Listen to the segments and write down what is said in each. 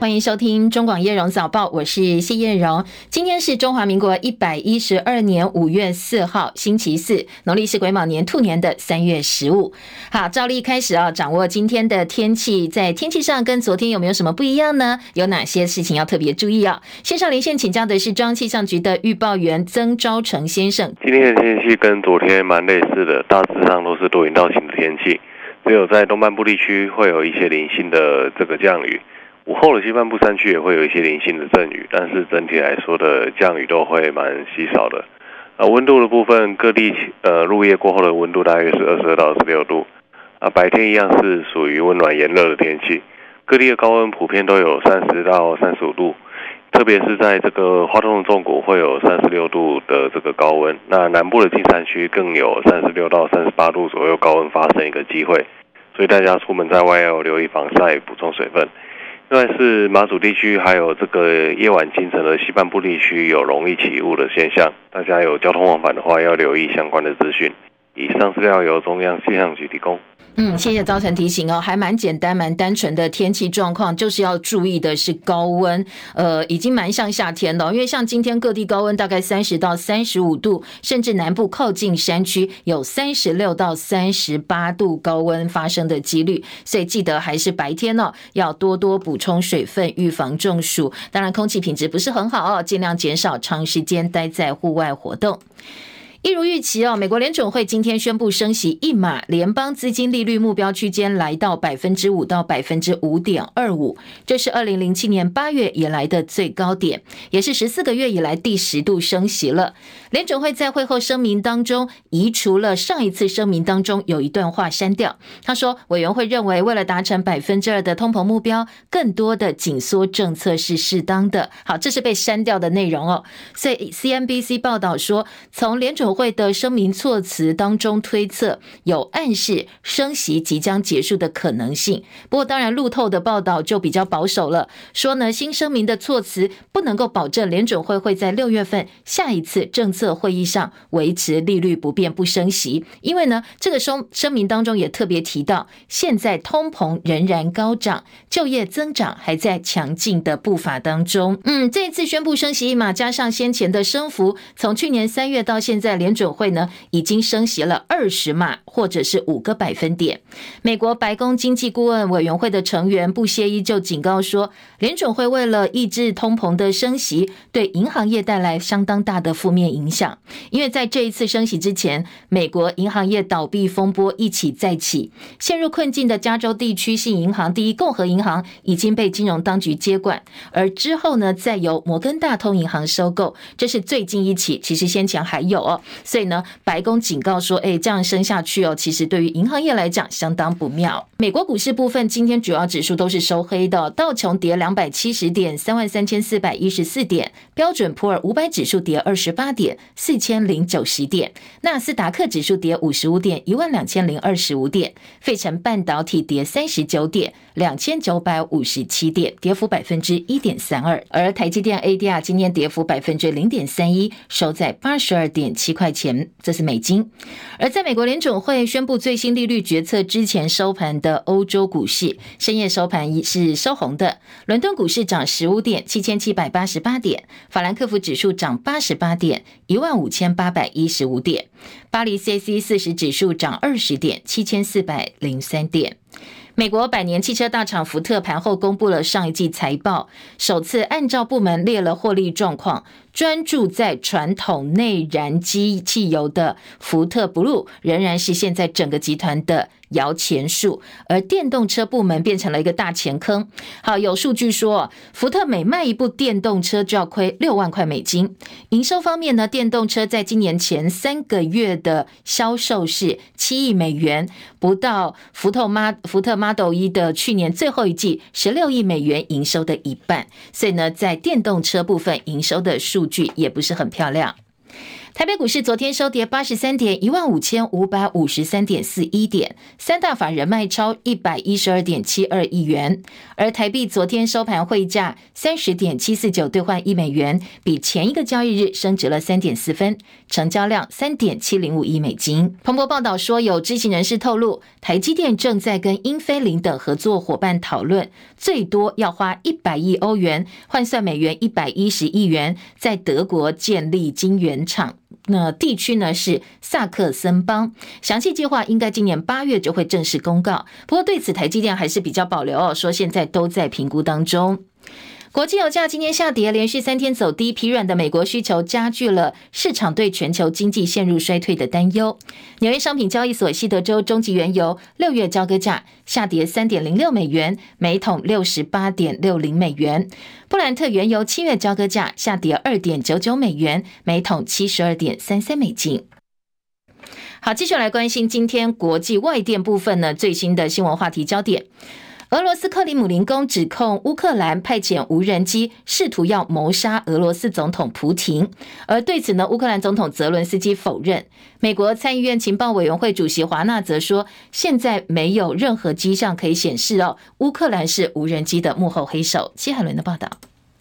欢迎收听中广叶荣早报，我是谢叶荣。今天是中华民国一百一十二年五月四号，星期四，农历是癸卯年兔年的三月十五。好，照例开始啊，掌握今天的天气，在天气上跟昨天有没有什么不一样呢？有哪些事情要特别注意啊？线上连线请教的是中央气象局的预报员曾昭成先生。今天的天气跟昨天蛮类似的，大致上都是多云到晴的天气，只有在东半部地区会有一些零星的这个降雨。午后的西半部山区也会有一些零星的阵雨，但是整体来说的降雨都会蛮稀少的。啊，温度的部分，各地呃入夜过后的温度大约是二十二到二十六度，啊，白天一样是属于温暖炎热的天气，各地的高温普遍都有三十到三十五度，特别是在这个花东的纵谷会有三十六度的这个高温，那南部的近山区更有三十六到三十八度左右高温发生一个机会，所以大家出门在外要留意防晒，补充水分。另外是马祖地区，还有这个夜晚清晨的西半部地区有容易起雾的现象，大家有交通往返的话要留意相关的资讯。以上资料由中央气象局提供。嗯，谢谢昭成提醒哦，还蛮简单、蛮单纯的天气状况，就是要注意的是高温，呃，已经蛮像夏天了，因为像今天各地高温大概三十到三十五度，甚至南部靠近山区有三十六到三十八度高温发生的几率，所以记得还是白天哦，要多多补充水分，预防中暑。当然，空气品质不是很好哦，尽量减少长时间待在户外活动。一如预期哦，美国联准会今天宣布升息一码，联邦资金利率目标区间来到百分之五到百分之五点二五，这是二零零七年八月以来的最高点，也是十四个月以来第十度升息了。联准会在会后声明当中移除了上一次声明当中有一段话删掉，他说委员会认为为了达成百分之二的通膨目标，更多的紧缩政策是适当的。好，这是被删掉的内容哦。所以 CNBC 报道说，从联准会的声明措辞当中推测有暗示升息即将结束的可能性。不过，当然路透的报道就比较保守了，说呢新声明的措辞不能够保证联准会会在六月份下一次政策会议上维持利率不变不升息，因为呢这个声声明当中也特别提到，现在通膨仍然高涨，就业增长还在强劲的步伐当中。嗯，这一次宣布升息一码，加上先前的升幅，从去年三月到现在。联准会呢已经升息了二十码，或者是五个百分点。美国白宫经济顾问委员会的成员布歇伊就警告说，联准会为了抑制通膨的升息，对银行业带来相当大的负面影响。因为在这一次升息之前，美国银行业倒闭风波一起再起，陷入困境的加州地区性银行第一共和银行已经被金融当局接管，而之后呢，再由摩根大通银行收购。这是最近一起，其实先前还有哦。所以呢，白宫警告说，哎，这样升下去哦，其实对于银行业来讲相当不妙。美国股市部分，今天主要指数都是收黑的，道琼跌两百七十点，三万三千四百一十四点；标准普尔五百指数跌二十八点，四千零九十点；纳斯达克指数跌五十五点，一万两千零二十五点；费城半导体跌三十九点，两千九百五十七点，跌幅百分之一点三二。而台积电 ADR 今天跌幅百分之零点三一，收在八十二点七块钱，这是美金。而在美国联准会宣布最新利率决策之前收盘的欧洲股市，深夜收盘是收红的。伦敦股市涨十五点，七千七百八十八点；法兰克福指数涨八十八点，一万五千八百一十五点；巴黎 CAC 四十指数涨二十点，七千四百零三点。美国百年汽车大厂福特盘后公布了上一季财报，首次按照部门列了获利状况。专注在传统内燃机汽油的福特 Blue 仍然是现在整个集团的摇钱树，而电动车部门变成了一个大钱坑。好，有数据说，福特每卖一部电动车就要亏六万块美金。营收方面呢，电动车在今年前三个月的销售是七亿美元，不到福特 m 福特 Model E 的去年最后一季十六亿美元营收的一半。所以呢，在电动车部分营收的数据也不是很漂亮。台北股市昨天收跌八十三点，一万五千五百五十三点四一点，三大法人卖超一百一十二点七二亿元。而台币昨天收盘汇价三十点七四九兑换一美元，比前一个交易日升值了三点四分，成交量三点七零五亿美金。彭博报道说，有知情人士透露，台积电正在跟英飞凌等合作伙伴讨论，最多要花一百亿欧元，换算美元一百一十亿元，在德国建立晶圆厂。那地区呢是萨克森邦，详细计划应该今年八月就会正式公告。不过对此，台积电还是比较保留哦，说现在都在评估当中。国际油价今天下跌，连续三天走低，疲软的美国需求加剧了市场对全球经济陷入衰退的担忧。纽约商品交易所西德州中级原油六月交割价下跌三点零六美元，每桶六十八点六零美元；布兰特原油七月交割价下跌二点九九美元，每桶七十二点三三美金。好，继续来关心今天国际外电部分呢，最新的新闻话题焦点。俄罗斯克里姆林宫指控乌克兰派遣无人机试图要谋杀俄罗斯总统普廷，而对此呢，乌克兰总统泽伦斯基否认。美国参议院情报委员会主席华纳则说，现在没有任何迹象可以显示哦，乌克兰是无人机的幕后黑手。戚海伦的报道。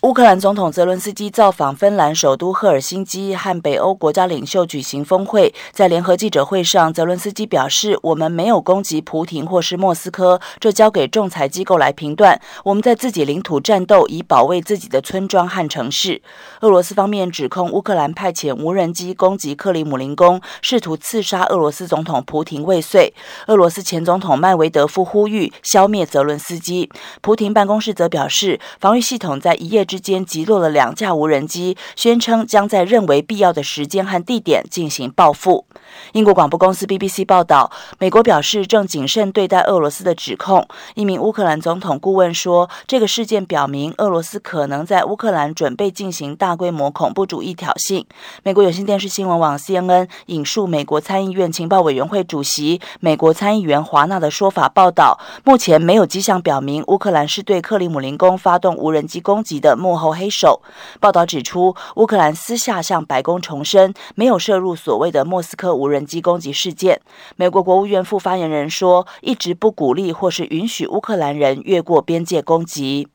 乌克兰总统泽伦斯基造访芬兰首都赫尔辛基，和北欧国家领袖举行峰会。在联合记者会上，泽伦斯基表示：“我们没有攻击普廷或是莫斯科，这交给仲裁机构来评断。我们在自己领土战斗，以保卫自己的村庄和城市。”俄罗斯方面指控乌克兰派遣无人机攻击克里姆林宫，试图刺杀俄罗斯总统普亭未遂。俄罗斯前总统麦维德夫呼吁消灭泽伦斯基。普亭办公室则表示，防御系统在一夜之间击落了两架无人机，宣称将在认为必要的时间和地点进行报复。英国广播公司 BBC 报道，美国表示正谨慎对待俄罗斯的指控。一名乌克兰总统顾问说，这个事件表明俄罗斯可能在乌克兰准备进行大规模恐怖主义挑衅。美国有线电视新闻网 CNN 引述美国参议院情报委员会主席、美国参议员华纳的说法报道，目前没有迹象表明乌克兰是对克里姆林宫发动无人机攻击的幕后黑手。报道指出，乌克兰私下向白宫重申，没有涉入所谓的莫斯科无人机攻击事件。美国国务院副发言人说，一直不鼓励或是允许乌克兰人越过边界攻击。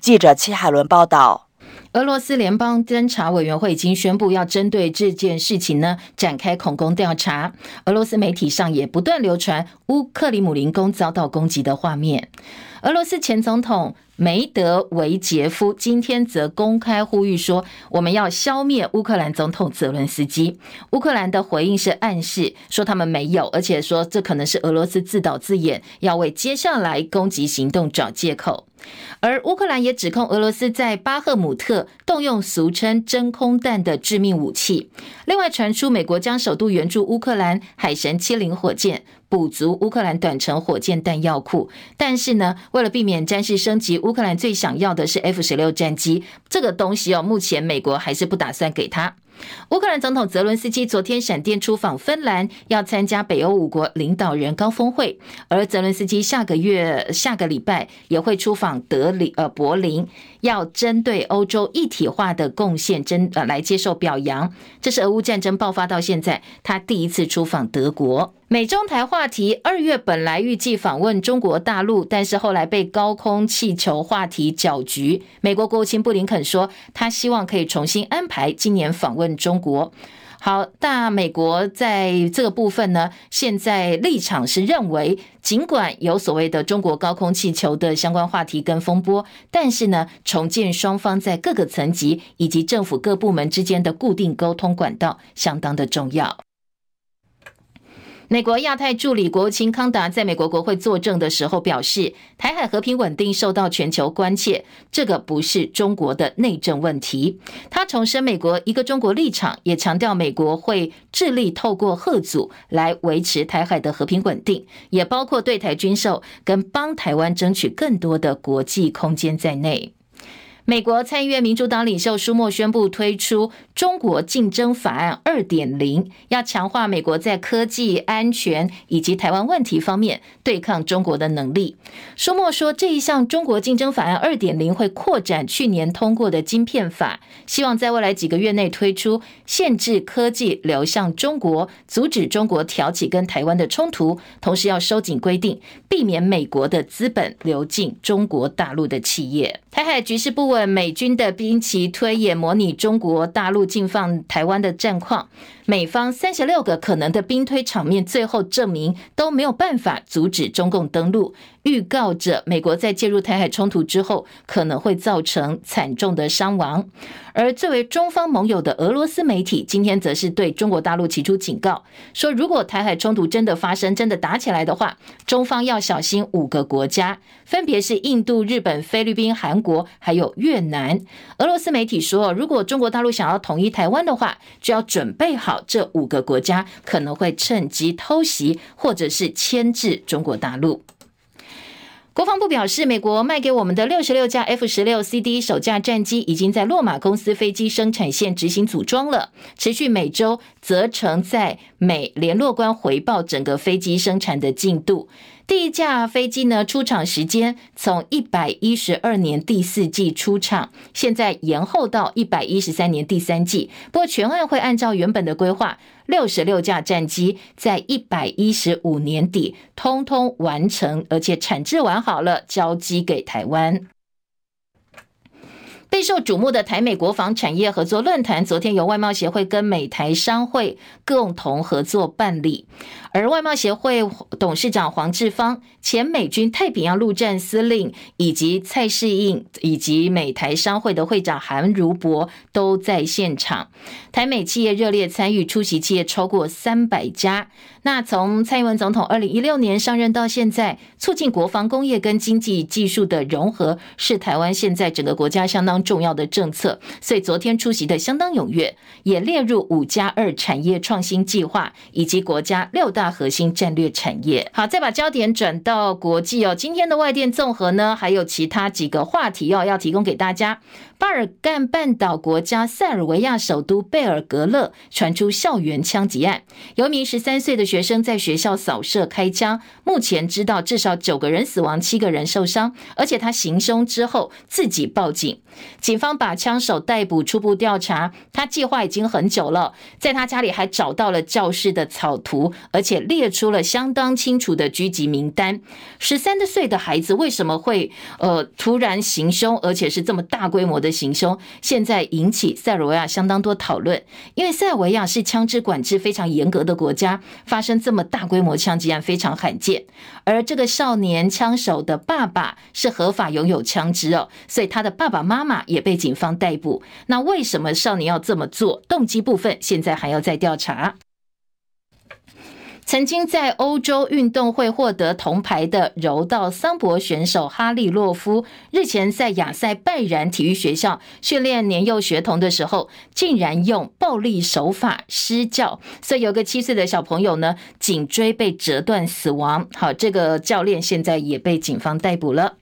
记者戚海伦报道。俄罗斯联邦侦查委员会已经宣布要针对这件事情呢展开恐攻调查。俄罗斯媒体上也不断流传乌克里姆林宫遭到攻击的画面。俄罗斯前总统梅德韦杰夫今天则公开呼吁说：“我们要消灭乌克兰总统泽伦斯基。”乌克兰的回应是暗示说他们没有，而且说这可能是俄罗斯自导自演，要为接下来攻击行动找借口。而乌克兰也指控俄罗斯在巴赫姆特动用俗称真空弹的致命武器。另外传出美国将首度援助乌克兰海神七零火箭。补足乌克兰短程火箭弹药库，但是呢，为了避免战事升级，乌克兰最想要的是 F 十六战机，这个东西哦，目前美国还是不打算给他。乌克兰总统泽伦斯基昨天闪电出访芬兰，要参加北欧五国领导人高峰会。而泽伦斯基下个月下个礼拜也会出访德里呃柏林，要针对欧洲一体化的贡献真呃来接受表扬。这是俄乌战争爆发到现在他第一次出访德国。美中台话题，二月本来预计访问中国大陆，但是后来被高空气球话题搅局。美国国务卿布林肯说，他希望可以重新安排今年访问中国。好，大美国在这个部分呢，现在立场是认为，尽管有所谓的中国高空气球的相关话题跟风波，但是呢，重建双方在各个层级以及政府各部门之间的固定沟通管道，相当的重要。美国亚太助理国务卿康达在美国国会作证的时候表示，台海和平稳定受到全球关切，这个不是中国的内政问题。他重申美国一个中国立场，也强调美国会致力透过贺阻来维持台海的和平稳定，也包括对台军售跟帮台湾争取更多的国际空间在内。美国参议院民主党领袖舒默宣布推出中国竞争法案二点零，要强化美国在科技安全以及台湾问题方面对抗中国的能力。舒默说，这一项中国竞争法案二点零会扩展去年通过的晶片法，希望在未来几个月内推出限制科技流向中国、阻止中国挑起跟台湾的冲突，同时要收紧规定，避免美国的资本流进中国大陆的企业。台海局势不问，美军的兵棋推演模拟中国大陆进犯台湾的战况。美方三十六个可能的兵推场面，最后证明都没有办法阻止中共登陆，预告着美国在介入台海冲突之后，可能会造成惨重的伤亡。而作为中方盟友的俄罗斯媒体，今天则是对中国大陆提出警告，说如果台海冲突真的发生，真的打起来的话，中方要小心五个国家，分别是印度、日本、菲律宾、韩国，还有越南。俄罗斯媒体说，如果中国大陆想要统一台湾的话，就要准备好。这五个国家可能会趁机偷袭，或者是牵制中国大陆。国防部表示，美国卖给我们的六十六架 F 十六 CD 首架战机已经在洛马公司飞机生产线执行组装了，持续每周责成在美联络官回报整个飞机生产的进度。第一架飞机呢，出厂时间从一百一十二年第四季出厂，现在延后到一百一十三年第三季。不过全案会按照原本的规划，六十六架战机在一百一十五年底通通完成，而且产制完好了，交机给台湾。备受瞩目的台美国防产业合作论坛，昨天由外贸协会跟美台商会共同合作办理。而外贸协会董事长黄志芳、前美军太平洋陆战司令以及蔡世应，以及美台商会的会长韩如博都在现场。台美企业热烈参与，出席企业超过三百家。那从蔡英文总统二零一六年上任到现在，促进国防工业跟经济技术的融合，是台湾现在整个国家相当重要的政策。所以昨天出席的相当踊跃，也列入五加二产业创新计划以及国家六大大核心战略产业。好，再把焦点转到国际哦。今天的外电综合呢，还有其他几个话题哦，要提供给大家。巴尔干半岛国家塞尔维亚首都贝尔格勒传出校园枪击案，有一名十三岁的学生在学校扫射开枪，目前知道至少九个人死亡，七个人受伤，而且他行凶之后自己报警，警方把枪手逮捕，初步调查，他计划已经很久了，在他家里还找到了教室的草图，而且列出了相当清楚的狙击名单。十三岁的孩子为什么会呃突然行凶，而且是这么大规模的？行凶现在引起塞尔维亚相当多讨论，因为塞尔维亚是枪支管制非常严格的国家，发生这么大规模枪击案非常罕见。而这个少年枪手的爸爸是合法拥有枪支哦，所以他的爸爸妈妈也被警方逮捕。那为什么少年要这么做？动机部分现在还要再调查。曾经在欧洲运动会获得铜牌的柔道桑博选手哈利洛夫，日前在亚塞拜然体育学校训练年幼学童的时候，竟然用暴力手法施教，所以有个七岁的小朋友呢，颈椎被折断死亡。好，这个教练现在也被警方逮捕了。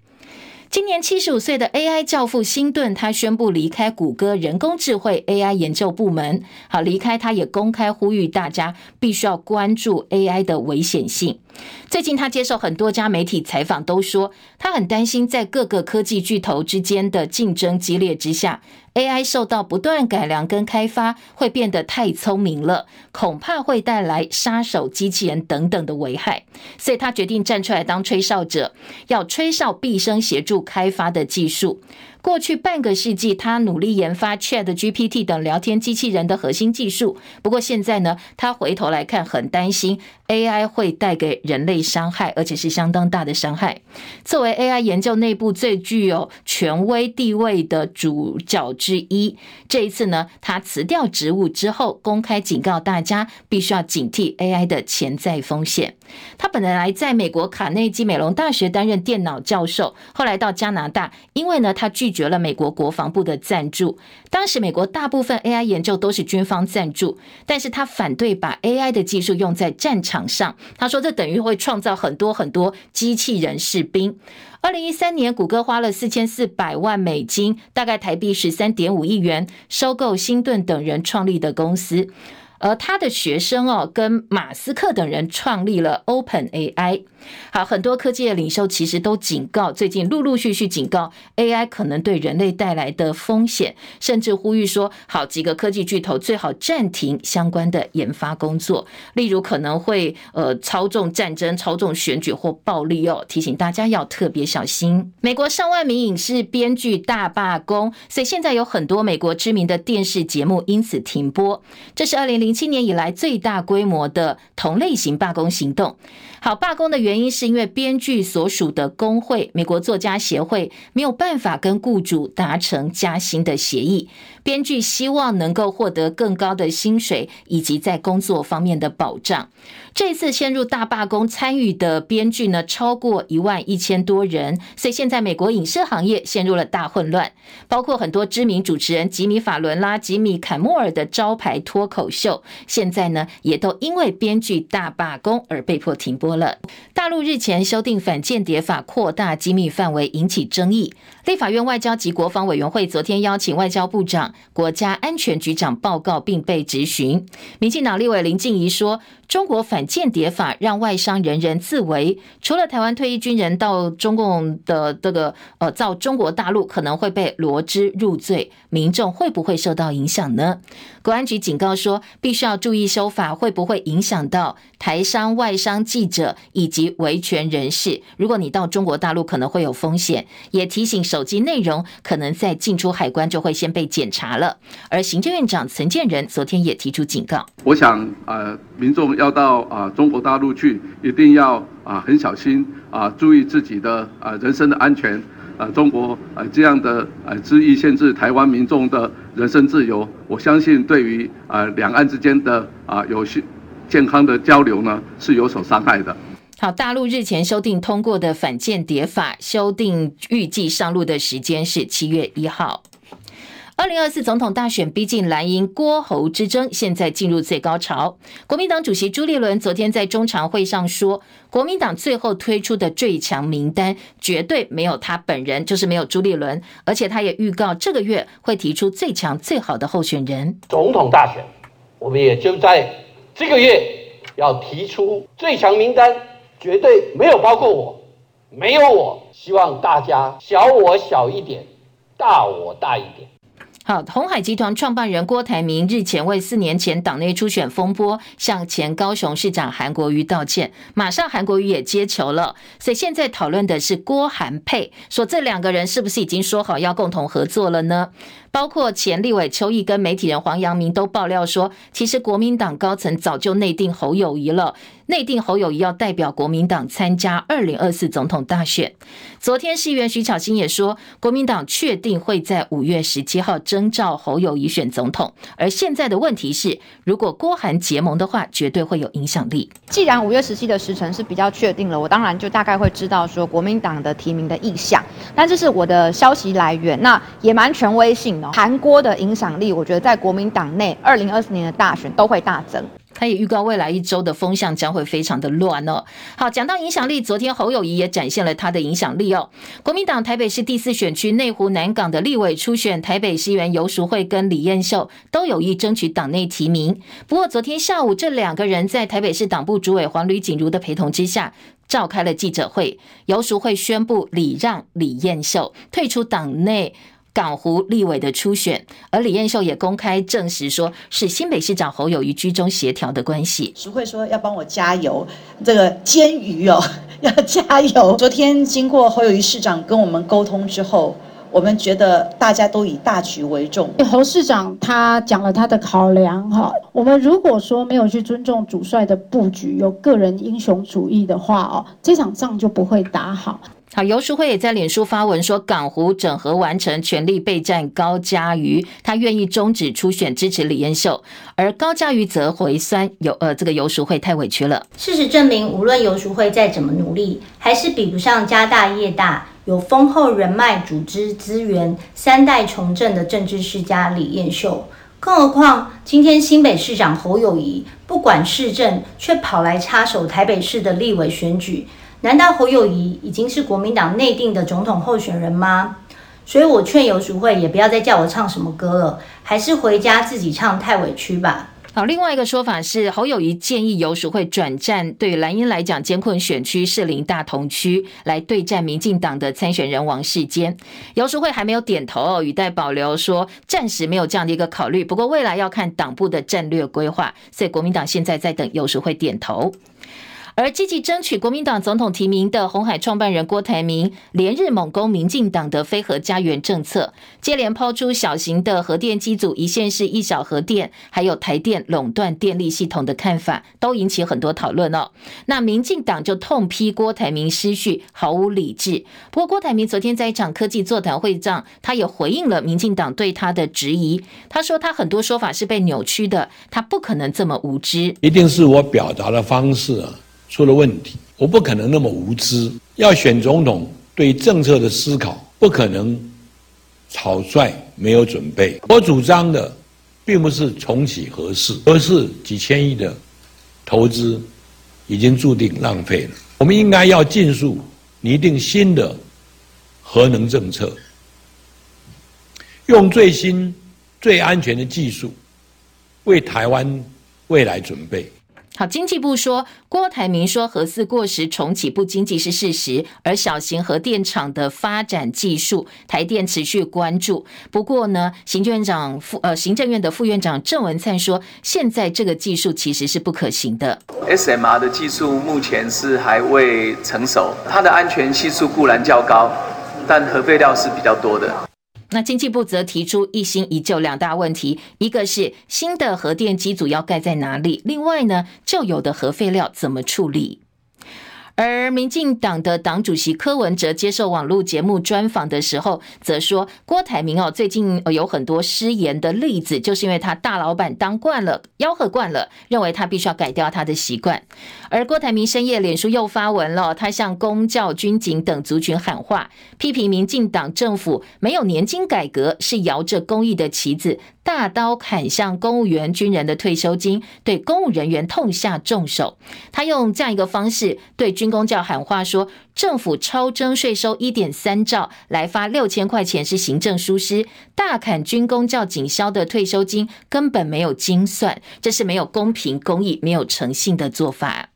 今年七十五岁的 AI 教父辛顿，他宣布离开谷歌人工智慧 AI 研究部门。好，离开，他也公开呼吁大家必须要关注 AI 的危险性。最近他接受很多家媒体采访，都说他很担心，在各个科技巨头之间的竞争激烈之下，AI 受到不断改良跟开发，会变得太聪明了，恐怕会带来杀手机器人等等的危害。所以他决定站出来当吹哨者，要吹哨毕生协助开发的技术。过去半个世纪，他努力研发 ChatGPT 等聊天机器人的核心技术。不过现在呢，他回头来看，很担心 AI 会带给人类伤害，而且是相当大的伤害。作为 AI 研究内部最具有权威地位的主角之一，这一次呢，他辞掉职务之后，公开警告大家，必须要警惕 AI 的潜在风险。他本来在美国卡内基梅隆大学担任电脑教授，后来到加拿大，因为呢，他拒拒绝了美国国防部的赞助。当时美国大部分 AI 研究都是军方赞助，但是他反对把 AI 的技术用在战场上。他说这等于会创造很多很多机器人士兵。二零一三年，谷歌花了四千四百万美金，大概台币十三点五亿元，收购辛顿等人创立的公司。而他的学生哦，跟马斯克等人创立了 OpenAI。好，很多科技的领袖其实都警告，最近陆陆续续警告 AI 可能对人类带来的风险，甚至呼吁说，好几个科技巨头最好暂停相关的研发工作，例如可能会呃操纵战争、操纵选举或暴力哦，提醒大家要特别小心。美国上万名影视编剧大罢工，所以现在有很多美国知名的电视节目因此停播，这是二零零。七年以来最大规模的同类型罢工行动。好，罢工的原因是因为编剧所属的工会——美国作家协会没有办法跟雇主达成加薪的协议。编剧希望能够获得更高的薪水以及在工作方面的保障。这次陷入大罢工参与的编剧呢，超过一万一千多人，所以现在美国影视行业陷入了大混乱，包括很多知名主持人吉米·法伦啦、吉米·坎莫尔的招牌脱口秀，现在呢也都因为编剧大罢工而被迫停播了。大陆日前修订反间谍法，扩大机密范围，引起争议。立法院外交及国防委员会昨天邀请外交部长、国家安全局长报告，并被质询。民进党立委林静怡说。中国反间谍法让外商人人自危，除了台湾退役军人到中共的这个呃造中国大陆可能会被罗织入罪，民众会不会受到影响呢？国安局警告说，必须要注意修法会不会影响到台商、外商记者以及维权人士。如果你到中国大陆可能会有风险，也提醒首手机内容可能在进出海关就会先被检查了。而行政院长陈建仁昨天也提出警告，我想呃民众。要到啊中国大陆去，一定要啊很小心啊，注意自己的啊人身的安全啊。中国啊这样的啊恣意限制台湾民众的人身自由，我相信对于啊两岸之间的啊有些健康的交流呢是有所伤害的。好，大陆日前修订通过的反间谍法，修订预计上路的时间是七月一号。二零二四总统大选逼近，蓝营郭侯之争现在进入最高潮。国民党主席朱立伦昨天在中常会上说，国民党最后推出的最强名单绝对没有他本人，就是没有朱立伦，而且他也预告这个月会提出最强最好的候选人。总统大选，我们也就在这个月要提出最强名单，绝对没有包括我，没有我，希望大家小我小一点，大我大一点。好，鸿海集团创办人郭台铭日前为四年前党内初选风波向前高雄市长韩国瑜道歉，马上韩国瑜也接球了，所以现在讨论的是郭韩配，说这两个人是不是已经说好要共同合作了呢？包括前立委邱毅跟媒体人黄阳明都爆料说，其实国民党高层早就内定侯友谊了。内定侯友谊要代表国民党参加二零二四总统大选。昨天市议员徐巧芯也说，国民党确定会在五月十七号征召侯友谊选总统。而现在的问题是，如果郭韩结盟的话，绝对会有影响力。既然五月十七的时辰是比较确定了，我当然就大概会知道说国民党的提名的意向。但这是我的消息来源，那也蛮权威性韩国的影响力，我觉得在国民党内二零二四年的大选都会大增。他也预告未来一周的风向将会非常的乱哦。好，讲到影响力，昨天侯友宜也展现了他的影响力哦。国民党台北市第四选区内湖南港的立委初选，台北市议员游淑慧跟李彦秀都有意争取党内提名。不过昨天下午，这两个人在台北市党部主委黄吕锦如的陪同之下，召开了记者会。游淑慧宣布礼让李彦秀退出党内。港湖立委的初选，而李彦秀也公开证实说，是新北市长侯友谊居中协调的关系。淑慧说要帮我加油，这个煎鱼哦，要加油。昨天经过侯友谊市长跟我们沟通之后，我们觉得大家都以大局为重。侯市长他讲了他的考量哈，我们如果说没有去尊重主帅的布局，有个人英雄主义的话哦，这场仗就不会打好。好，游淑慧也在脸书发文说，港湖整合完成，全力备战高嘉瑜，他愿意终止初选，支持李彦秀，而高嘉瑜则回酸，有呃，这个游淑慧太委屈了。事实证明，无论游淑慧再怎么努力，还是比不上家大业大、有丰厚人脉、组织资源、三代从政的政治世家李彦秀。更何况，今天新北市长侯友宜不管市政，却跑来插手台北市的立委选举。难道侯友宜已经是国民党内定的总统候选人吗？所以我劝游淑慧也不要再叫我唱什么歌了，还是回家自己唱，太委屈吧。好，另外一个说法是侯友宜建议游淑慧转战对蓝英来讲艰困选区士林大同区来对战民进党的参选人王世坚。游淑慧还没有点头，语带保留说暂时没有这样的一个考虑，不过未来要看党部的战略规划，所以国民党现在在等游淑慧点头。而积极争取国民党总统提名的红海创办人郭台铭，连日猛攻民进党的非核家园政策，接连抛出小型的核电机组、一县市一小核电，还有台电垄断电力系统的看法，都引起很多讨论哦。那民进党就痛批郭台铭失序，毫无理智。不过郭台铭昨天在一场科技座谈会上，他也回应了民进党对他的质疑。他说他很多说法是被扭曲的，他不可能这么无知，一定是我表达的方式啊。出了问题，我不可能那么无知。要选总统，对政策的思考不可能草率没有准备。我主张的，并不是重启核四，而是几千亿的投资已经注定浪费了。我们应该要尽速拟定新的核能政策，用最新、最安全的技术，为台湾未来准备。好，经济部说，郭台铭说核四过时重启不经济是事实，而小型核电厂的发展技术，台电持续关注。不过呢，行政院长副呃行政院的副院长郑文灿说，现在这个技术其实是不可行的。SMR 的技术目前是还未成熟，它的安全系数固然较高，但核废料是比较多的。那经济部则提出一新一旧两大问题，一个是新的核电机组要盖在哪里？另外呢，旧有的核废料怎么处理？而民进党的党主席柯文哲接受网络节目专访的时候，则说郭台铭哦，最近有很多失言的例子，就是因为他大老板当惯了，吆喝惯了，认为他必须要改掉他的习惯。而郭台铭深夜脸书又发文了，他向公教、军警等族群喊话，批评民进党政府没有年金改革，是摇着公益的旗子，大刀砍向公务员、军人的退休金，对公务人员痛下重手。他用这样一个方式对军公教喊话说：政府超征税收一点三兆，来发六千块钱是行政疏失，大砍军公教警消的退休金，根本没有精算，这是没有公平、公义、没有诚信的做法。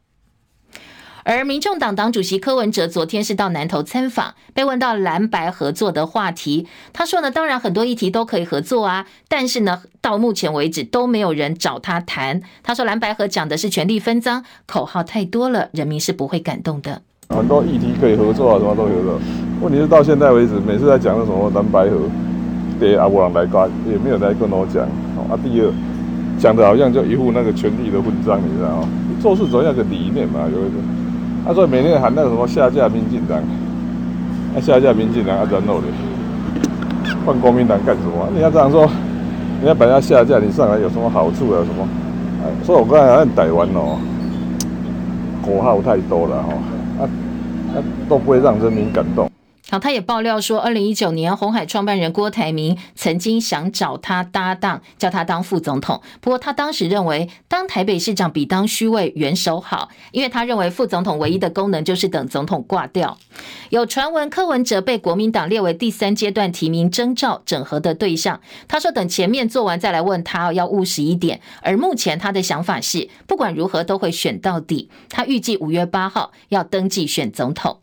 而民众党党主席柯文哲昨天是到南投参访，被问到蓝白合作的话题，他说呢，当然很多议题都可以合作啊，但是呢，到目前为止都没有人找他谈。他说蓝白合讲的是权力分赃，口号太多了，人民是不会感动的。很多议题可以合作啊，什么都有的。问题是到现在为止，每次在讲的什么蓝白合，第一阿伯人来讲，也没有来跟我讲。啊，第二讲的好像就一副那个权力的混账，你知道吗？做事总要个理念嘛，有一个。他说：“每天喊那个什么下架民进党，啊下架民进党啊，然后呢，换国民党干什么？你要这样说，你要把人家下架，你上来有什么好处啊？什么？所以我刚才在台湾哦，口号太多了哦，啊啊都不会让人民感动。”他也爆料说，二零一九年红海创办人郭台铭曾经想找他搭档，叫他当副总统。不过他当时认为，当台北市长比当虚位元首好，因为他认为副总统唯一的功能就是等总统挂掉。有传闻柯文哲被国民党列为第三阶段提名征召整合的对象。他说，等前面做完再来问他，要务实一点。而目前他的想法是，不管如何都会选到底。他预计五月八号要登记选总统。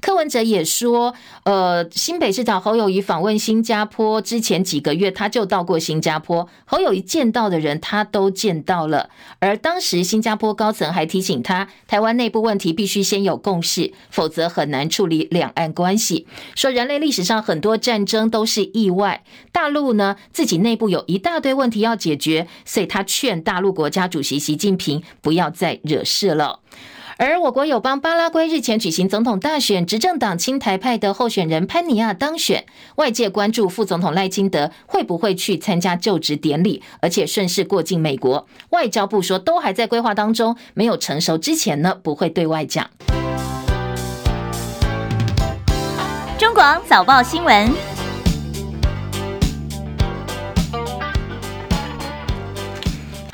柯文哲也说，呃，新北市长侯友宜访问新加坡之前几个月，他就到过新加坡。侯友宜见到的人，他都见到了。而当时新加坡高层还提醒他，台湾内部问题必须先有共识，否则很难处理两岸关系。说人类历史上很多战争都是意外，大陆呢自己内部有一大堆问题要解决，所以他劝大陆国家主席习近平不要再惹事了。而我国友邦巴拉圭日前举行总统大选，执政党亲台派的候选人潘尼亚当选，外界关注副总统赖清德会不会去参加就职典礼，而且顺势过境美国。外交部说都还在规划当中，没有成熟之前呢，不会对外讲。中广早报新闻。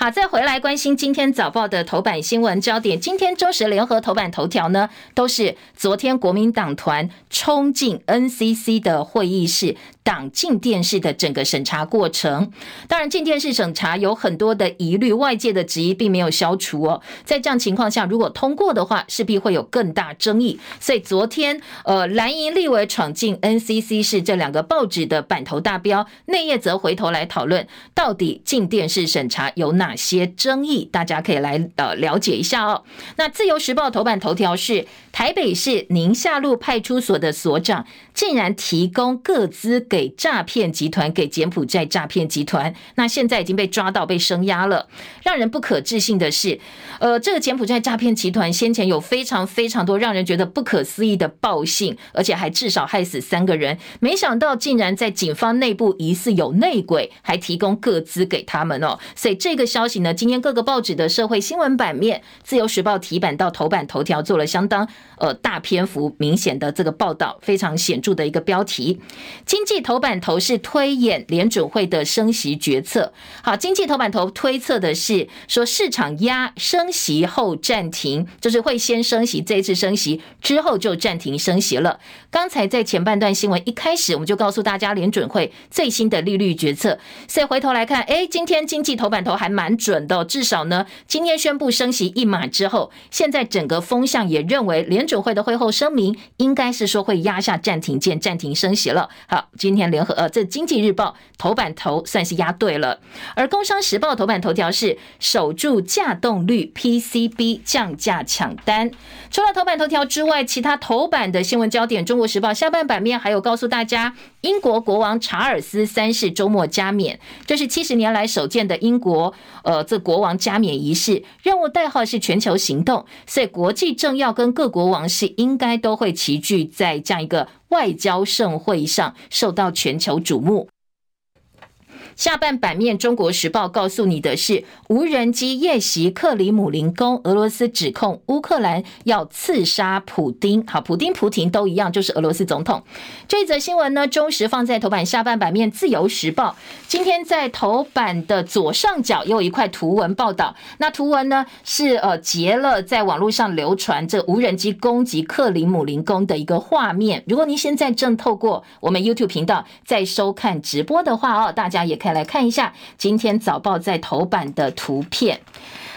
好，再回来关心今天早报的头版新闻焦点。今天中时联合头版头条呢，都是昨天国民党团冲进 NCC 的会议室。党进电视的整个审查过程，当然进电视审查有很多的疑虑，外界的质疑并没有消除哦。在这样情况下，如果通过的话，势必会有更大争议。所以昨天，呃，蓝营立委闯进 NCC 是这两个报纸的版头大标，内页则回头来讨论到底进电视审查有哪哪些争议，大家可以来呃了解一下哦。那自由时报头版头条是台北市宁夏路派出所的所长竟然提供个资。给诈骗集团，给柬埔寨诈骗集团，那现在已经被抓到，被声押了。让人不可置信的是，呃，这个柬埔寨诈骗集团先前有非常非常多让人觉得不可思议的报信，而且还至少害死三个人。没想到竟然在警方内部疑似有内鬼，还提供个资给他们哦。所以这个消消息呢，今天各个报纸的社会新闻版面，《自由时报》题版到头版头条，做了相当呃大篇幅明显的这个报道，非常显著的一个标题，经济。头版头是推演联准会的升息决策。好，经济头版头推测的是说，市场压升息后暂停，就是会先升息，这一次升息之后就暂停升息了。刚才在前半段新闻一开始，我们就告诉大家联准会最新的利率决策。所以回头来看，哎，今天经济头版头还蛮准的，至少呢，今天宣布升息一码之后，现在整个风向也认为联准会的会后声明应该是说会压下暂停键，暂停升息了。好，今天联合呃，这经济日报头版头算是压对了，而工商时报头版头条是守住价动率，PCB 降价抢单。除了头版头条之外，其他头版的新闻焦点，中国时报下半版面还有告诉大家，英国国王查尔斯三世周末加冕，这是七十年来首见的英国呃这国王加冕仪式，任务代号是全球行动，所以国际政要跟各国王室应该都会齐聚在这样一个。外交盛会上受到全球瞩目。下半版面，《中国时报》告诉你的是无人机夜袭克里姆林宫，俄罗斯指控乌克兰要刺杀普丁。好，普丁、普廷都一样，就是俄罗斯总统。这则新闻呢，中时放在头版下半版面，《自由时报》今天在头版的左上角也有一块图文报道。那图文呢是呃截了在网络上流传这无人机攻击克里姆林宫的一个画面。如果您现在正透过我们 YouTube 频道在收看直播的话哦，大家也可来看一下今天早报在头版的图片。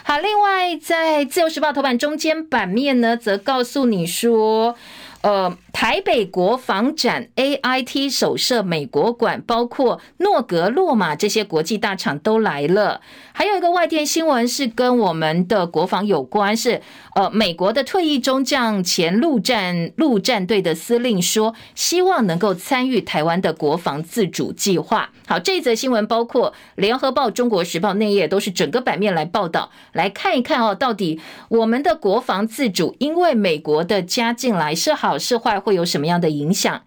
好，另外在自由时报头版中间版面呢，则告诉你说，呃。台北国防展 AIT 首设美国馆，包括诺格、洛马这些国际大厂都来了。还有一个外电新闻是跟我们的国防有关，是呃美国的退役中将、前陆战陆战队的司令说，希望能够参与台湾的国防自主计划。好，这一则新闻包括联合报、中国时报内页都是整个版面来报道，来看一看哦，到底我们的国防自主因为美国的加进来是好好是坏？会有什么样的影响？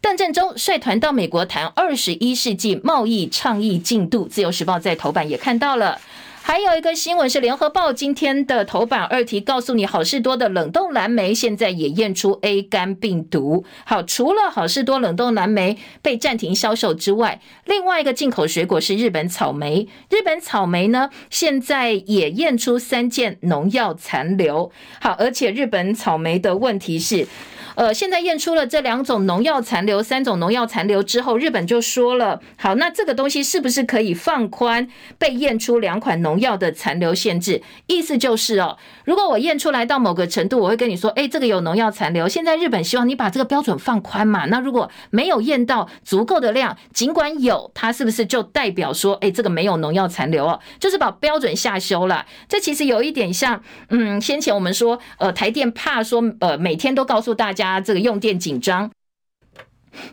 邓振中率团到美国谈二十一世纪贸易倡议进度。自由时报在头版也看到了。还有一个新闻是联合报今天的头版二题，告诉你好事多的冷冻蓝莓现在也验出 A 肝病毒。好，除了好事多冷冻蓝莓被暂停销售之外，另外一个进口水果是日本草莓。日本草莓呢，现在也验出三件农药残留。好，而且日本草莓的问题是。呃，现在验出了这两种农药残留，三种农药残留之后，日本就说了，好，那这个东西是不是可以放宽被验出两款农药的残留限制？意思就是哦，如果我验出来到某个程度，我会跟你说，哎，这个有农药残留。现在日本希望你把这个标准放宽嘛。那如果没有验到足够的量，尽管有，它是不是就代表说，哎，这个没有农药残留哦？就是把标准下修了。这其实有一点像，嗯，先前我们说，呃，台电怕说，呃，每天都告诉大家。啊，这个用电紧张，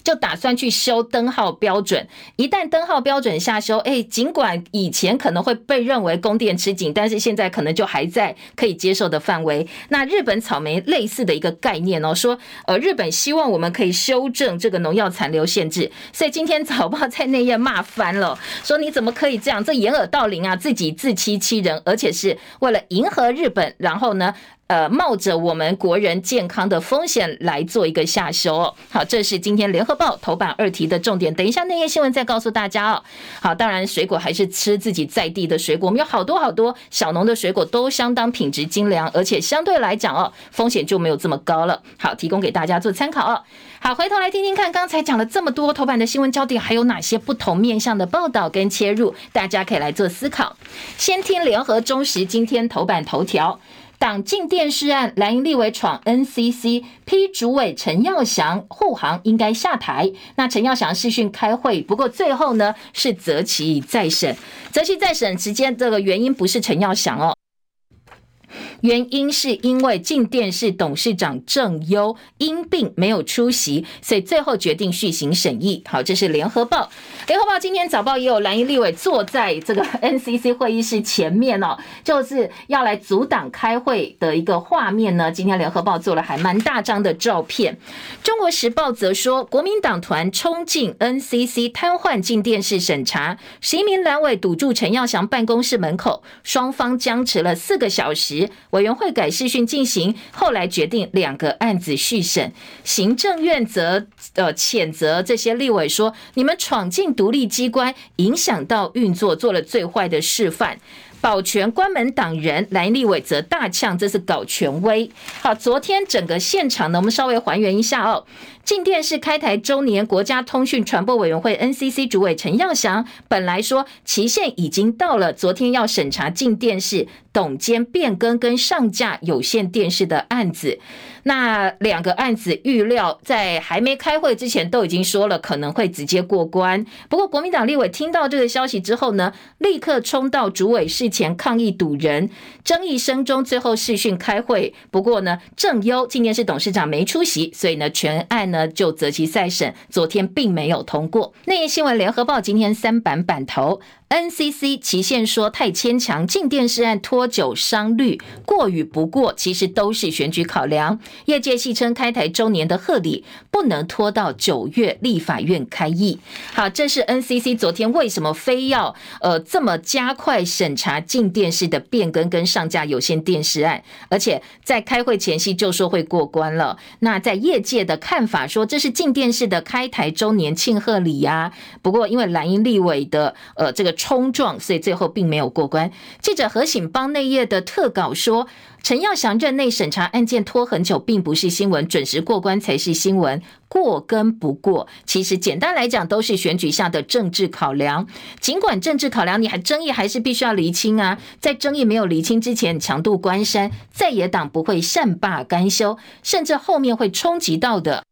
就打算去修灯号标准。一旦灯号标准下修，哎，尽管以前可能会被认为供电吃紧，但是现在可能就还在可以接受的范围。那日本草莓类似的一个概念哦，说呃，日本希望我们可以修正这个农药残留限制。所以今天早报在那页骂翻了，说你怎么可以这样？这掩耳盗铃啊，自己自欺欺人，而且是为了迎合日本，然后呢？呃，冒着我们国人健康的风险来做一个下修哦。好，这是今天联合报头版二题的重点。等一下那页新闻再告诉大家哦。好，当然水果还是吃自己在地的水果。我们有好多好多小农的水果都相当品质精良，而且相对来讲哦，风险就没有这么高了。好，提供给大家做参考哦。好，回头来听听看，刚才讲了这么多头版的新闻焦点，还有哪些不同面向的报道跟切入，大家可以来做思考。先听联合中时今天头版头条。党禁电视案，蓝营立委闯 NCC，批主委陈耀祥护航应该下台。那陈耀祥视讯开会，不过最后呢是择期再审，择期再审时间这个原因不是陈耀祥哦。原因是因为进电视董事长郑优因病没有出席，所以最后决定续行审议。好，这是联合报。联合报今天早报也有蓝营立委坐在这个 NCC 会议室前面哦，就是要来阻挡开会的一个画面呢。今天联合报做了还蛮大张的照片。中国时报则说，国民党团冲进 NCC 瘫痪进电视审查，十一名蓝委堵住陈耀祥办公室门口，双方僵持了四个小时。委员会改视讯进行，后来决定两个案子续审。行政院则呃谴责这些立委说：“你们闯进独立机关，影响到运作，做了最坏的示范。”保全关门党人，蓝立伟则大呛：“这是搞权威。”好，昨天整个现场呢，我们稍微还原一下哦。进电视开台周年，国家通讯传播委员会 NCC 主委陈耀祥本来说期限已经到了，昨天要审查进电视董监变更跟上架有线电视的案子。那两个案子预料在还没开会之前都已经说了可能会直接过关。不过国民党立委听到这个消息之后呢，立刻冲到主委室前抗议堵人，争议声中最后视讯开会。不过呢，郑优镜电视董事长没出席，所以呢全案。呢就择期再审，昨天并没有通过。内页新闻，联合报今天三版版头。NCC 期限说太牵强，进电视案拖久伤绿，过与不过其实都是选举考量。业界戏称开台周年的贺礼不能拖到九月立法院开议。好，这是 NCC 昨天为什么非要呃这么加快审查进电视的变更跟上架有线电视案，而且在开会前夕就说会过关了。那在业界的看法说，这是镜电视的开台周年庆贺礼呀。不过因为蓝营立委的呃这个。冲撞，所以最后并没有过关。记者何醒邦内页的特稿说，陈耀祥任内审查案件拖很久，并不是新闻，准时过关才是新闻。过跟不过，其实简单来讲都是选举下的政治考量。尽管政治考量，你还争议还是必须要厘清啊。在争议没有厘清之前，强渡关山，在野党不会善罢甘休，甚至后面会冲击到的。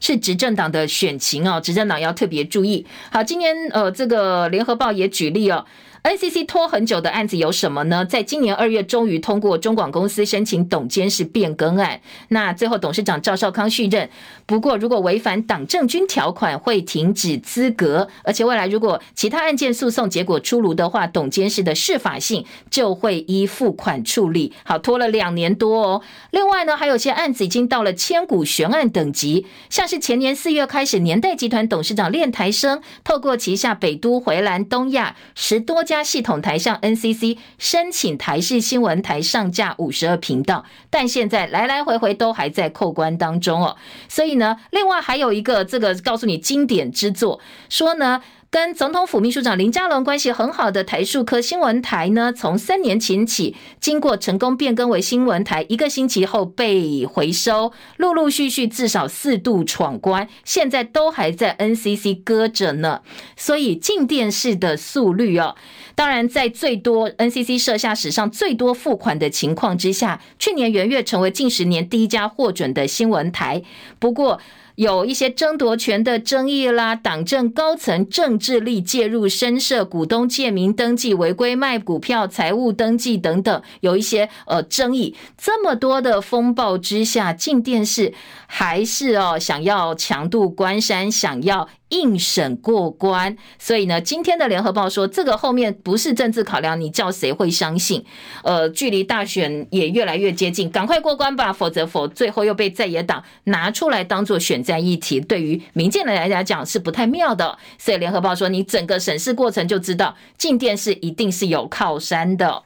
是执政党的选情哦，执政党要特别注意。好，今天呃，这个联合报也举例哦。NCC 拖很久的案子有什么呢？在今年二月终于通过中广公司申请董监事变更案，那最后董事长赵少康续任。不过如果违反党政军条款，会停止资格，而且未来如果其他案件诉讼结果出炉的话，董监事的适法性就会依付款处理。好，拖了两年多哦。另外呢，还有些案子已经到了千古悬案等级，像是前年四月开始，年代集团董事长练台生透过旗下北都、回蓝、东亚十多家系统台向 NCC 申请台视新闻台上架五十二频道，但现在来来回回都还在扣关当中哦。所以呢，另外还有一个这个告诉你经典之作，说呢。跟总统府秘书长林佳龙关系很好的台数科新闻台呢，从三年前起，经过成功变更为新闻台，一个星期后被回收，陆陆续续至少四度闯关，现在都还在 NCC 搁着呢。所以镜电视的速率哦，当然在最多 NCC 设下史上最多付款的情况之下，去年元月成为近十年第一家获准的新闻台。不过。有一些争夺权的争议啦，党政高层政治力介入深涉股东借名登记、违规卖股票、财务登记等等，有一些呃争议。这么多的风暴之下，进电视还是哦想要强度关山，想要应审过关。所以呢，今天的联合报说，这个后面不是政治考量，你叫谁会相信？呃，距离大选也越来越接近，赶快过关吧，否则否最后又被在野党拿出来当做选。战议题对于民进党来讲是不太妙的，所以联合报说，你整个审视过程就知道，镜电视一定是有靠山的。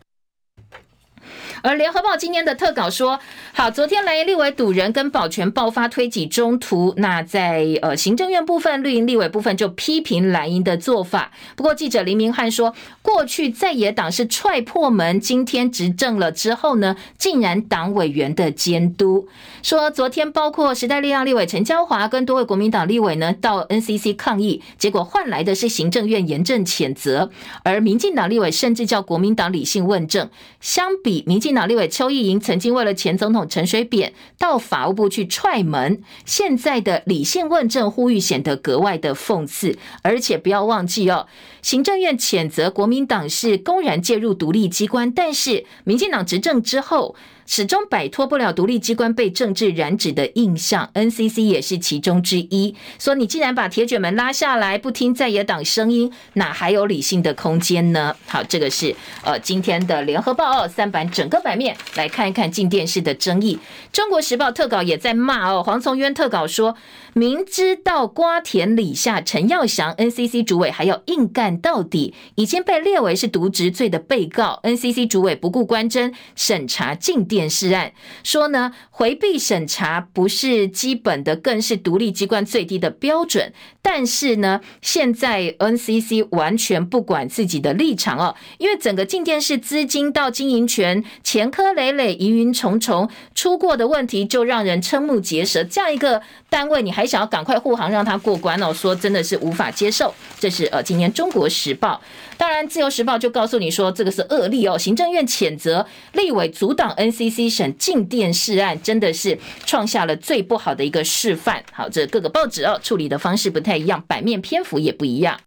而联合报今天的特稿说，好，昨天蓝营立委堵人跟保全爆发推挤中途，那在呃行政院部分、绿营立委部分就批评蓝营的做法。不过记者林明翰说，过去在野党是踹破门，今天执政了之后呢，竟然党委员的监督，说昨天包括时代力量立委陈娇华跟多位国民党立委呢到 NCC 抗议，结果换来的是行政院严正谴责，而民进党立委甚至叫国民党理性问政。相比民进。党立委邱意莹曾经为了前总统陈水扁到法务部去踹门，现在的理性问政呼吁显得格外的讽刺，而且不要忘记哦，行政院谴责国民党是公然介入独立机关，但是民进党执政之后。始终摆脱不了独立机关被政治染指的印象，NCC 也是其中之一。说你既然把铁卷门拉下来，不听在野党声音，哪还有理性的空间呢？好，这个是呃今天的联合报哦三版整个版面来看一看镜电视的争议。中国时报特稿也在骂哦，黄从渊特稿说，明知道瓜田李下，陈耀祥 NCC 主委还要硬干到底，已经被列为是渎职罪的被告，NCC 主委不顾关侦审查镜电视案，说呢，回避审查不是基本的，更是独立机关最低的标准。但是呢，现在 NCC 完全不管自己的立场哦，因为整个进电视资金到经营权前科累累、疑云重重，出过的问题就让人瞠目结舌。这样一个单位，你还想要赶快护航让他过关哦？说真的是无法接受。这是呃，今年《中国时报》。当然，《自由时报》就告诉你说，这个是恶例哦。行政院谴责立委阻挡 NCC 审禁电视案，真的是创下了最不好的一个示范。好，这各个报纸哦处理的方式不太一样，版面篇幅也不一样。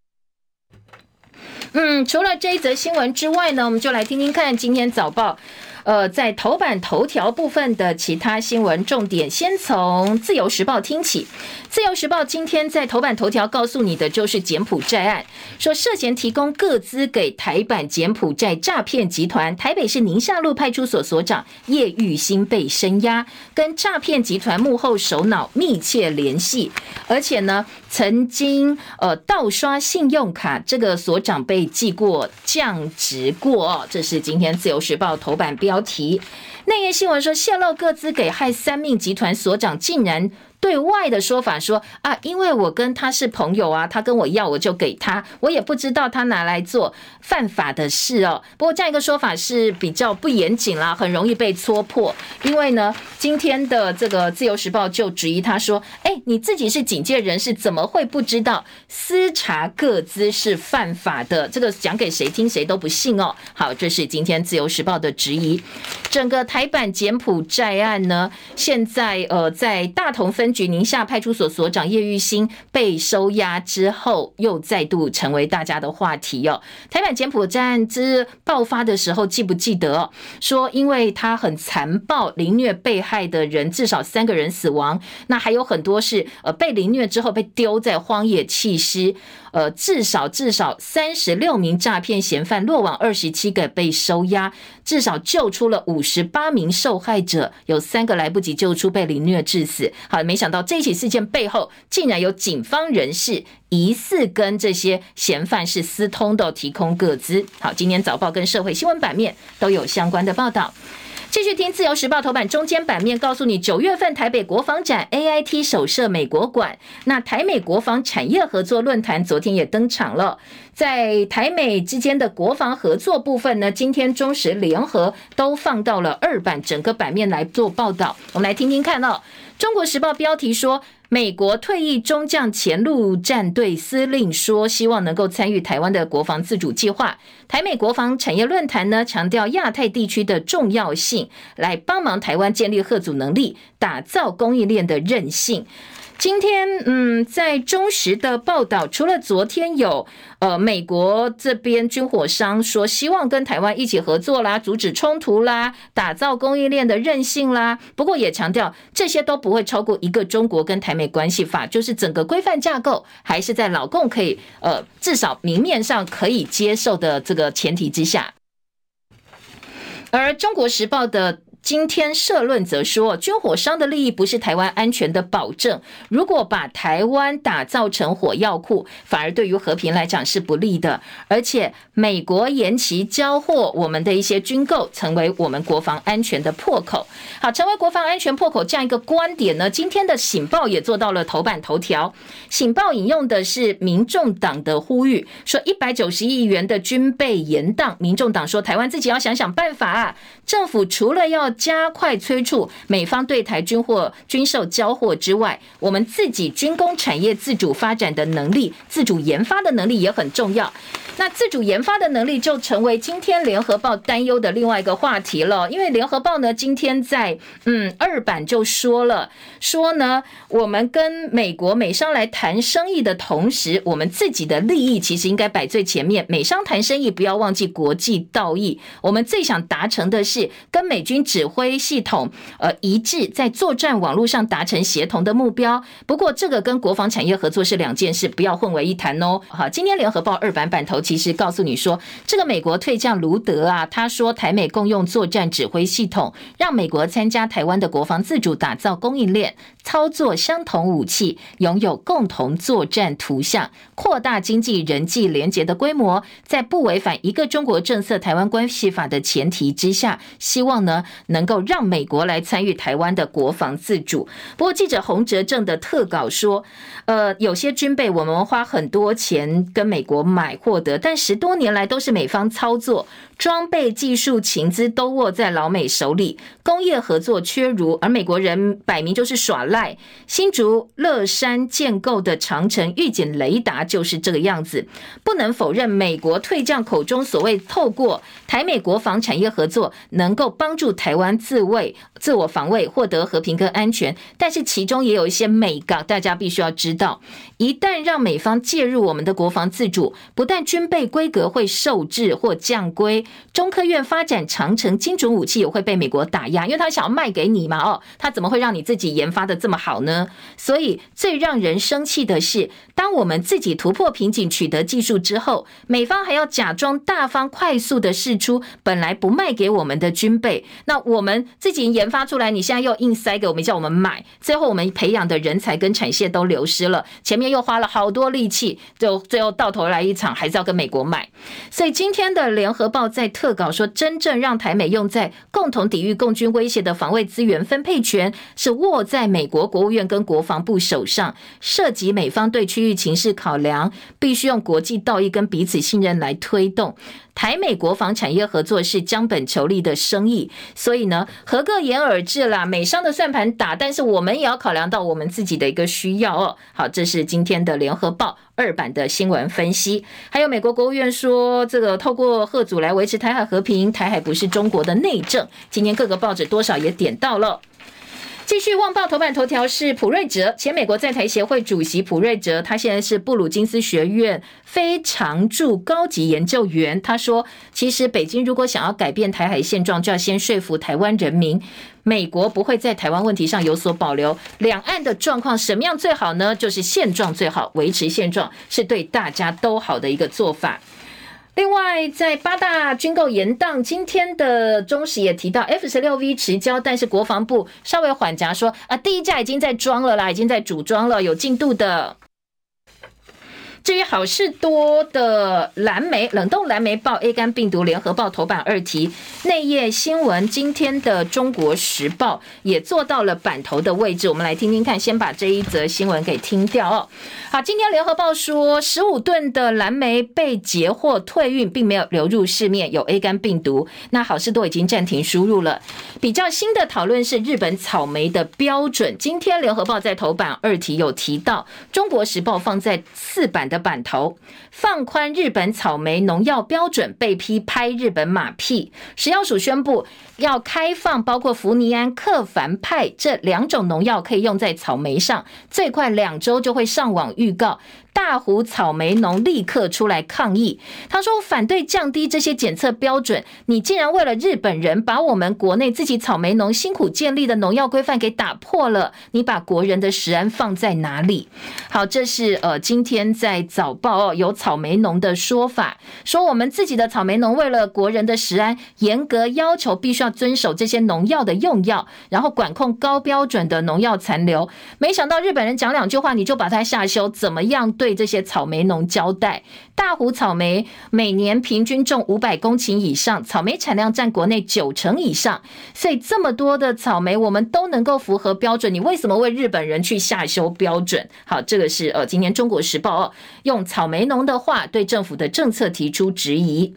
嗯，除了这一则新闻之外呢，我们就来听听看今天早报。呃，在头版头条部分的其他新闻重点，先从《自由时报》听起。《自由时报》今天在头版头条告诉你的就是柬埔寨案，说涉嫌提供个资给台版柬埔寨诈骗集团，台北市宁夏路派出所所长叶玉兴被声押，跟诈骗集团幕后首脑密切联系，而且呢，曾经呃盗刷信用卡，这个所长被记过降职过，这是今天《自由时报》头版标。标题：内页新闻说，泄露各资给害三命集团所长，竟然。对外的说法说啊，因为我跟他是朋友啊，他跟我要我就给他，我也不知道他拿来做犯法的事哦。不过这样一个说法是比较不严谨啦，很容易被戳破。因为呢，今天的这个自由时报就质疑他说，哎，你自己是警界人士，怎么会不知道私查个资是犯法的？这个讲给谁听，谁都不信哦。好，这是今天自由时报的质疑。整个台版柬埔寨案呢，现在呃在大同分。举宁夏派出所所长叶玉兴被收押之后，又再度成为大家的话题哦。台版柬埔寨之爆发的时候，记不记得？说因为他很残暴，凌虐被害的人至少三个人死亡，那还有很多是呃被凌虐之后被丢在荒野弃尸。呃，至少至少三十六名诈骗嫌犯落网，二十七个被收押，至少救出了五十八名受害者，有三个来不及救出，被凌虐致死。好，没想想到这起事件背后竟然有警方人士疑似跟这些嫌犯是私通的，提供各资。好，今天早报跟社会新闻版面都有相关的报道。继续听《自由时报》头版中间版面，告诉你九月份台北国防展 AIT 首设美国馆，那台美国防产业合作论坛昨天也登场了。在台美之间的国防合作部分呢，今天中时联合都放到了二版整个版面来做报道。我们来听听看哦，《中国时报》标题说。美国退役中将前陆战队司令说，希望能够参与台湾的国防自主计划。台美国防产业论坛呢，强调亚太地区的重要性，来帮忙台湾建立合组能力，打造供应链的韧性。今天，嗯，在中时的报道，除了昨天有呃美国这边军火商说希望跟台湾一起合作啦，阻止冲突啦，打造供应链的韧性啦，不过也强调这些都不会超过一个中国跟台美关系法，就是整个规范架构还是在老共可以呃至少明面上可以接受的这个前提之下，而中国时报的。今天社论则说，军火商的利益不是台湾安全的保证。如果把台湾打造成火药库，反而对于和平来讲是不利的。而且，美国延期交货我们的一些军购，成为我们国防安全的破口。好，成为国防安全破口这样一个观点呢，今天的《醒报》也做到了头版头条。《醒报》引用的是民众党的呼吁，说一百九十亿元的军备延宕，民众党说台湾自己要想想办法。政府除了要加快催促美方对台军货军售交货之外，我们自己军工产业自主发展的能力、自主研发的能力也很重要。那自主研发的能力就成为今天联合报担忧的另外一个话题了。因为联合报呢，今天在嗯二版就说了，说呢，我们跟美国美商来谈生意的同时，我们自己的利益其实应该摆最前面。美商谈生意不要忘记国际道义，我们最想达成的是跟美军指指挥系统呃一致，在作战网络上达成协同的目标。不过这个跟国防产业合作是两件事，不要混为一谈哦。好，今天联合报二版版头。其实告诉你说，这个美国退将卢德啊，他说台美共用作战指挥系统，让美国参加台湾的国防自主打造供应链，操作相同武器，拥有共同作战图像，扩大经济人际连结的规模，在不违反一个中国政策、台湾关系法的前提之下，希望呢能够让美国来参与台湾的国防自主。不过记者洪哲正的特稿说，呃，有些军备我们花很多钱跟美国买获得。但十多年来都是美方操作，装备、技术、情资都握在老美手里，工业合作缺如，而美国人摆明就是耍赖。新竹乐山建构的长城预警雷达就是这个样子。不能否认，美国退将口中所谓透过台美国防产业合作，能够帮助台湾自卫、自我防卫，获得和平跟安全。但是其中也有一些美感，大家必须要知道。一旦让美方介入我们的国防自主，不但军备规格会受制或降规，中科院发展长城精准武器也会被美国打压，因为他想要卖给你嘛，哦，他怎么会让你自己研发的这么好呢？所以最让人生气的是，当我们自己突破瓶颈取得技术之后，美方还要假装大方快速的试出本来不卖给我们的军备，那我们自己研发出来，你现在又硬塞给我们，叫我们买，最后我们培养的人才跟产线都流失了，前面。又花了好多力气，就最后到头来一场，还是要跟美国买。所以今天的联合报在特稿说，真正让台美用在共同抵御共军威胁的防卫资源分配权，是握在美国国务院跟国防部手上，涉及美方对区域情势考量，必须用国际道义跟彼此信任来推动。台美国防产业合作是将本求利的生意，所以呢，合个言而至啦。美商的算盘打，但是我们也要考量到我们自己的一个需要哦。好，这是今天的联合报二版的新闻分析。还有美国国务院说，这个透过吓阻来维持台海和平，台海不是中国的内政。今天各个报纸多少也点到了。继续，《旺报》头版头条是普瑞哲，前美国在台协会主席普瑞哲，他现在是布鲁金斯学院非常驻高级研究员。他说，其实北京如果想要改变台海现状，就要先说服台湾人民，美国不会在台湾问题上有所保留。两岸的状况什么样最好呢？就是现状最好，维持现状是对大家都好的一个做法。另外，在八大军购延宕，今天的中时也提到 F 十六 V 迟交，但是国防部稍微缓颊说啊，第一架已经在装了啦，已经在组装了，有进度的。至于好事多的蓝莓冷冻蓝莓报 A 肝病毒，联合报头版二题内页新闻，今天的中国时报也做到了版头的位置。我们来听听看，先把这一则新闻给听掉哦。好，今天联合报说，十五吨的蓝莓被截获退运，并没有流入市面，有 A 肝病毒。那好事多已经暂停输入了。比较新的讨论是日本草莓的标准。今天联合报在头版二题有提到，中国时报放在四版的。的版头，放宽日本草莓农药标准被批拍日本马屁。食药署宣布要开放包括福尼安、克凡派这两种农药可以用在草莓上，最快两周就会上网预告。大湖草莓农立刻出来抗议，他说反对降低这些检测标准。你竟然为了日本人，把我们国内自己草莓农辛苦建立的农药规范给打破了。你把国人的食安放在哪里？好，这是呃今天在早报哦有草莓农的说法，说我们自己的草莓农为了国人的食安，严格要求必须要遵守这些农药的用药，然后管控高标准的农药残留。没想到日本人讲两句话，你就把他下修，怎么样对？对这些草莓农交代，大湖草莓每年平均种五百公顷以上，草莓产量占国内九成以上，所以这么多的草莓我们都能够符合标准，你为什么为日本人去下修标准？好，这个是呃，今年中国时报哦，用草莓农的话对政府的政策提出质疑。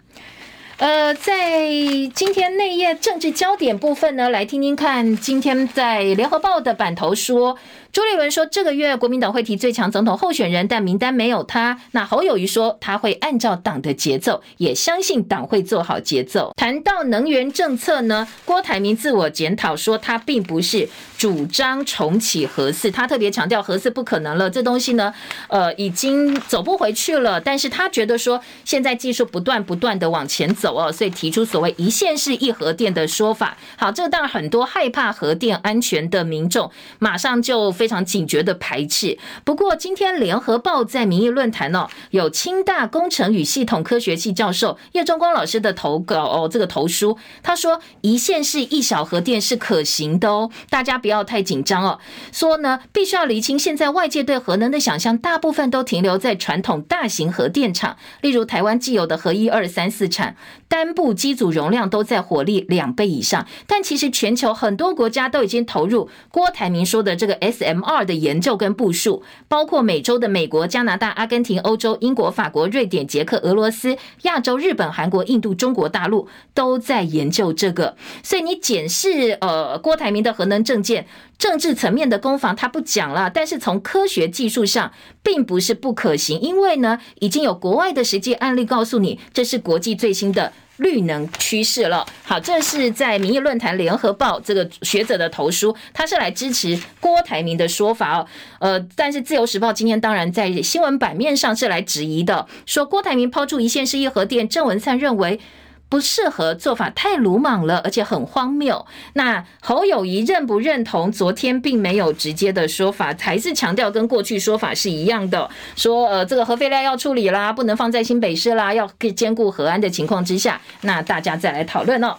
呃，在今天内页政治焦点部分呢，来听听看，今天在联合报的版头说。朱立伦说，这个月国民党会提最强总统候选人，但名单没有他。那侯友谊说，他会按照党的节奏，也相信党会做好节奏。谈到能源政策呢，郭台铭自我检讨说，他并不是主张重启核四，他特别强调核四不可能了，这东西呢，呃，已经走不回去了。但是他觉得说，现在技术不断不断的往前走哦，所以提出所谓一县市一核电的说法。好，这个当然很多害怕核电安全的民众马上就。非非常警觉的排斥。不过，今天联合报在民意论坛哦，有清大工程与系统科学系教授叶中光老师的投稿哦，这个投书，他说一线是一小核电是可行的哦，大家不要太紧张哦。说呢，必须要厘清现在外界对核能的想象，大部分都停留在传统大型核电厂，例如台湾既有的核一二三四厂，单部机组容量都在火力两倍以上。但其实全球很多国家都已经投入郭台铭说的这个 S。M 二的研究跟部署，包括美洲的美国、加拿大、阿根廷、欧洲、英国、法国、瑞典、捷克、俄罗斯、亚洲、日本、韩国、印度、中国大陆都在研究这个。所以你检视呃郭台铭的核能政见，政治层面的攻防他不讲了，但是从科学技术上并不是不可行，因为呢已经有国外的实际案例告诉你，这是国际最新的。绿能趋势了，好，这是在民意论坛联合报这个学者的投书，他是来支持郭台铭的说法哦，呃，但是自由时报今天当然在新闻版面上是来质疑的，说郭台铭抛出一线是一核电，郑文灿认为。不适合做法太鲁莽了，而且很荒谬。那侯友谊认不认同？昨天并没有直接的说法，还是强调跟过去说法是一样的，说呃这个核废料要处理啦，不能放在新北市啦，要兼顾核安的情况之下，那大家再来讨论哦。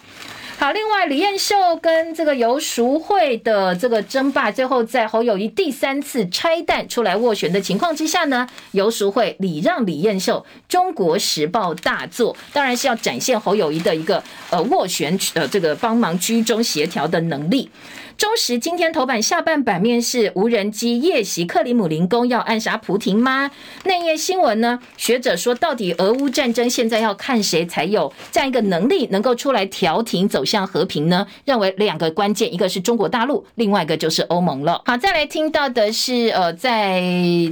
好，另外李彦秀跟这个游淑慧的这个争霸，最后在侯友谊第三次拆弹出来斡旋的情况之下呢，游淑慧礼让李彦秀，中国时报大作，当然是要展现侯友谊的一个呃斡旋呃这个帮忙居中协调的能力。中时今天头版下半版面是无人机夜袭克里姆林宫，要暗杀普廷吗？内页新闻呢？学者说，到底俄乌战争现在要看谁才有这样一个能力，能够出来调停，走向和平呢？认为两个关键，一个是中国大陆，另外一个就是欧盟了。好，再来听到的是，呃，在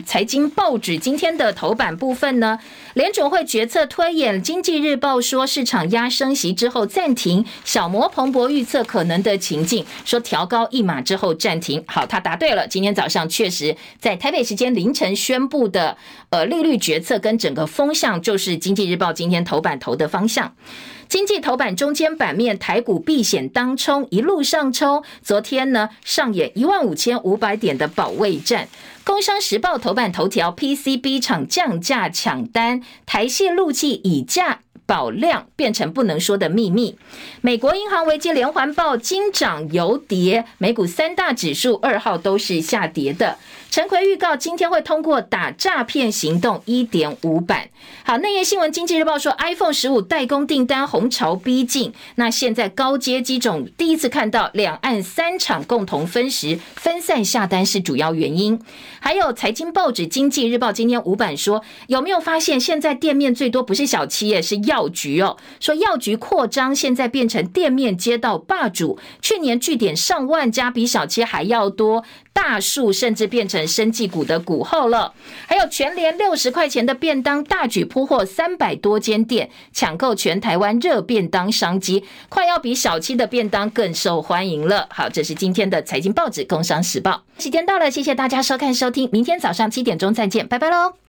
财经报纸今天的头版部分呢，联准会决策推演，经济日报说市场压升息之后暂停，小摩彭博预测可能的情境，说调高。一码之后暂停，好，他答对了。今天早上确实在台北时间凌晨宣布的，呃，利率决策跟整个风向就是经济日报今天头版头的方向。经济头版中间版面，台股避险当冲，一路上冲。昨天呢，上演一万五千五百点的保卫战。工商时报头版头条，PCB 厂降价抢单，台矽陆器以价。保量变成不能说的秘密。美国银行危机连环爆，金涨油跌，美股三大指数二号都是下跌的。陈奎预告今天会通过打诈骗行动一点五版。好，内页新闻，经济日报说 iPhone 十五代工订单红潮逼近。那现在高阶机种第一次看到两岸三厂共同分时分散下单是主要原因。还有财经报纸经济日报今天五版说，有没有发现现在店面最多不是小企业是药局哦？说药局扩张现在变成店面街道霸主，去年据点上万家比小企还要多，大树甚至变成生技股的股后了。还有全联六十块钱的便当大举铺货，三百多间店抢购全台湾热便当商机，快要比小七的便当更受欢迎了。好，这是今天的财经报纸《工商时报》。时间到了，谢谢大家收看收听，明天早上七点钟再见，拜拜喽。